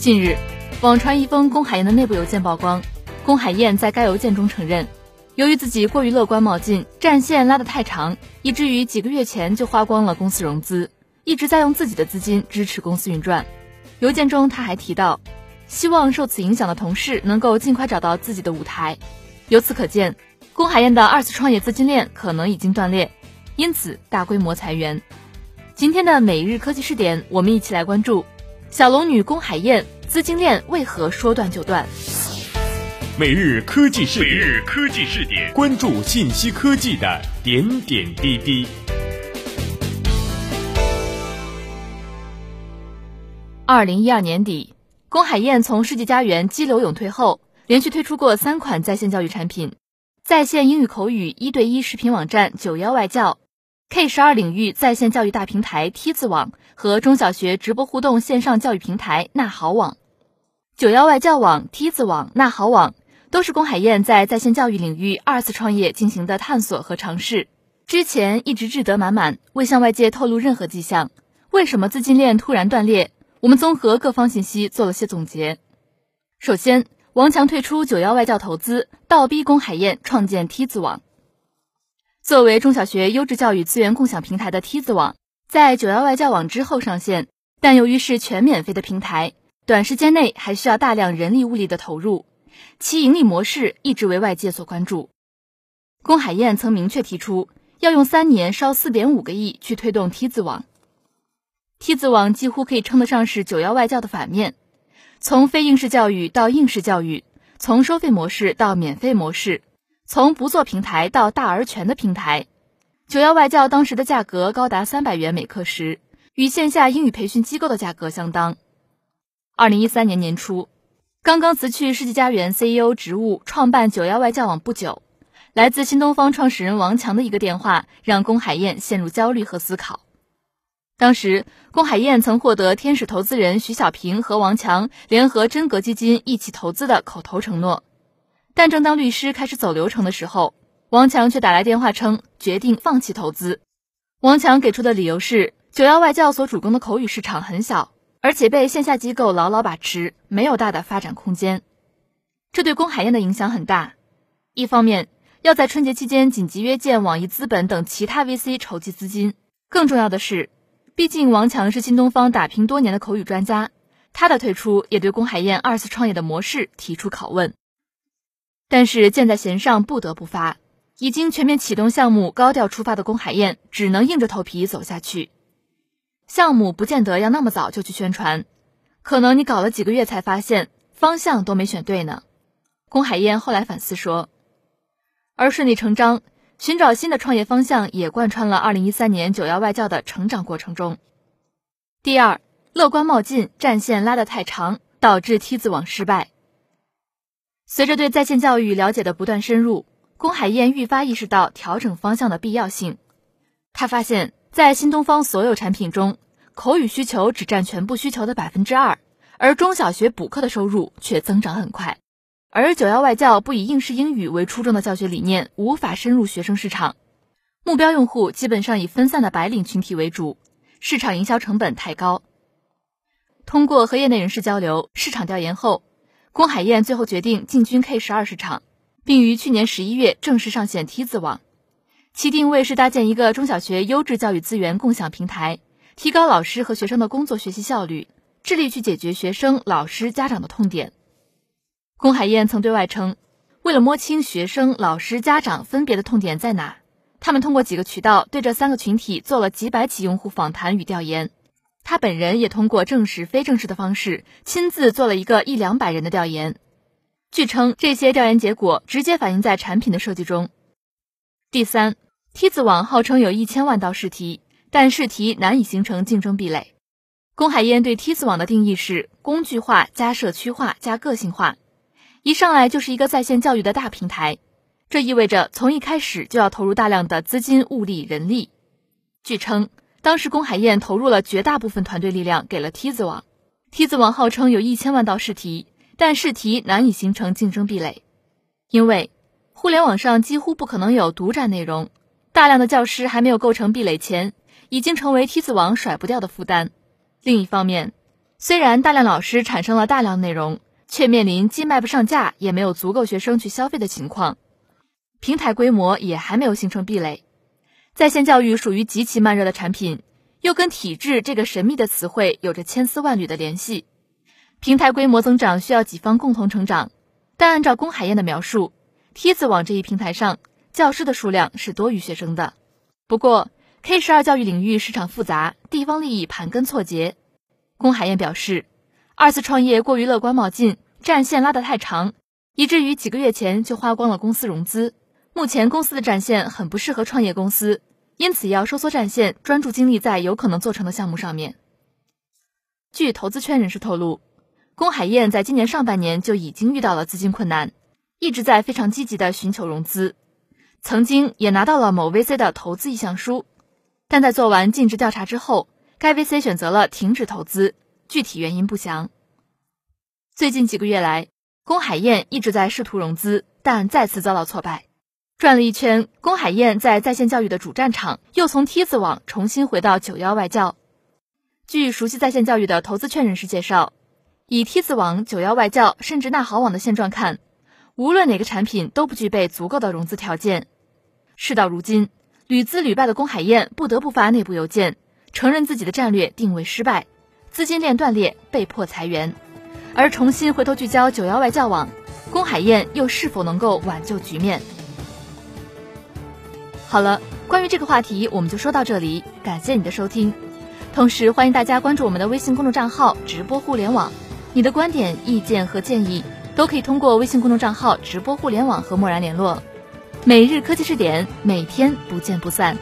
近日，网传一封龚海燕的内部邮件曝光，龚海燕在该邮件中承认，由于自己过于乐观冒进，战线拉得太长，以至于几个月前就花光了公司融资，一直在用自己的资金支持公司运转。邮件中他还提到，希望受此影响的同事能够尽快找到自己的舞台。由此可见，龚海燕的二次创业资金链可能已经断裂，因此大规模裁员。今天的每日科技视点，我们一起来关注小龙女龚海燕资金链为何说断就断。每日科技视点，每日科技视点，关注信息科技的点点滴滴。二零一二年底，龚海燕从世纪佳缘激流勇退后。连续推出过三款在线教育产品：在线英语口语一对一视频网站九幺外教，K 十二领域在线教育大平台梯子网和中小学直播互动线上教育平台纳好网。九幺外教网、梯子网、纳好网都是龚海燕在在线教育领域二次创业进行的探索和尝试。之前一直志得满满，未向外界透露任何迹象。为什么资金链突然断裂？我们综合各方信息做了些总结。首先，王强退出九幺外教投资，倒逼龚海燕创建梯子网。作为中小学优质教育资源共享平台的梯子网，在九幺外教网之后上线，但由于是全免费的平台，短时间内还需要大量人力物力的投入，其盈利模式一直为外界所关注。龚海燕曾明确提出，要用三年烧四点五个亿去推动梯子网。梯子网几乎可以称得上是九幺外教的反面。从非应试教育到应试教育，从收费模式到免费模式，从不做平台到大而全的平台。九幺外教当时的价格高达三百元每课时，与线下英语培训机构的价格相当。二零一三年年初，刚刚辞去世纪佳缘 CEO 职务，创办九幺外教网不久，来自新东方创始人王强的一个电话，让龚海燕陷入焦虑和思考。当时，龚海燕曾获得天使投资人徐小平和王强联合真格基金一起投资的口头承诺，但正当律师开始走流程的时候，王强却打来电话称决定放弃投资。王强给出的理由是，九幺外教所主攻的口语市场很小，而且被线下机构牢牢把持，没有大的发展空间。这对龚海燕的影响很大，一方面要在春节期间紧急约见网易资本等其他 VC 筹集资金，更重要的是。毕竟王强是新东方打拼多年的口语专家，他的退出也对龚海燕二次创业的模式提出拷问。但是箭在弦上不得不发，已经全面启动项目、高调出发的龚海燕只能硬着头皮走下去。项目不见得要那么早就去宣传，可能你搞了几个月才发现方向都没选对呢。龚海燕后来反思说，而顺理成章。寻找新的创业方向也贯穿了二零一三年九幺外教的成长过程中。第二，乐观冒进，战线拉得太长，导致梯子网失败。随着对在线教育了解的不断深入，龚海燕愈发意识到调整方向的必要性。他发现，在新东方所有产品中，口语需求只占全部需求的百分之二，而中小学补课的收入却增长很快。而九幺外教不以应试英语为初衷的教学理念，无法深入学生市场，目标用户基本上以分散的白领群体为主，市场营销成本太高。通过和业内人士交流、市场调研后，龚海燕最后决定进军 K 十二市场，并于去年十一月正式上线梯子网。其定位是搭建一个中小学优质教育资源共享平台，提高老师和学生的工作学习效率，致力去解决学生、老师、家长的痛点。龚海燕曾对外称，为了摸清学生、老师、家长分别的痛点在哪，他们通过几个渠道对这三个群体做了几百起用户访谈与调研。他本人也通过正式、非正式的方式亲自做了一个一两百人的调研。据称，这些调研结果直接反映在产品的设计中。第三，梯子网号称有一千万道试题，但试题难以形成竞争壁垒。龚海燕对梯子网的定义是工具化加社区化加个性化。一上来就是一个在线教育的大平台，这意味着从一开始就要投入大量的资金、物力、人力。据称，当时龚海燕投入了绝大部分团队力量给了梯子网。梯子网号称有一千万道试题，但试题难以形成竞争壁垒，因为互联网上几乎不可能有独占内容，大量的教师还没有构成壁垒前，已经成为梯子网甩不掉的负担。另一方面，虽然大量老师产生了大量内容，却面临既卖不上价，也没有足够学生去消费的情况。平台规模也还没有形成壁垒，在线教育属于极其慢热的产品，又跟体制这个神秘的词汇有着千丝万缕的联系。平台规模增长需要几方共同成长，但按照龚海燕的描述，梯子网这一平台上教师的数量是多于学生的。不过，K 十二教育领域市场复杂，地方利益盘根错节。龚海燕表示，二次创业过于乐观冒进，战线拉得太长，以至于几个月前就花光了公司融资。目前公司的战线很不适合创业公司，因此要收缩战线，专注精力在有可能做成的项目上面。据投资圈人士透露，龚海燕在今年上半年就已经遇到了资金困难，一直在非常积极的寻求融资，曾经也拿到了某 VC 的投资意向书，但在做完尽职调查之后，该 VC 选择了停止投资，具体原因不详。最近几个月来，龚海燕一直在试图融资，但再次遭到挫败。转了一圈，龚海燕在在线教育的主战场又从梯子网重新回到九幺外教。据熟悉在线教育的投资圈人士介绍，以梯子网、九幺外教甚至纳好网的现状看，无论哪个产品都不具备足够的融资条件。事到如今，屡资屡败的龚海燕不得不发内部邮件，承认自己的战略定位失败，资金链断裂，被迫裁员。而重新回头聚焦九幺外教网，龚海燕又是否能够挽救局面？好了，关于这个话题，我们就说到这里。感谢你的收听，同时欢迎大家关注我们的微信公众账号“直播互联网”。你的观点、意见和建议都可以通过微信公众账号“直播互联网”和默然联络。每日科技视点，每天不见不散。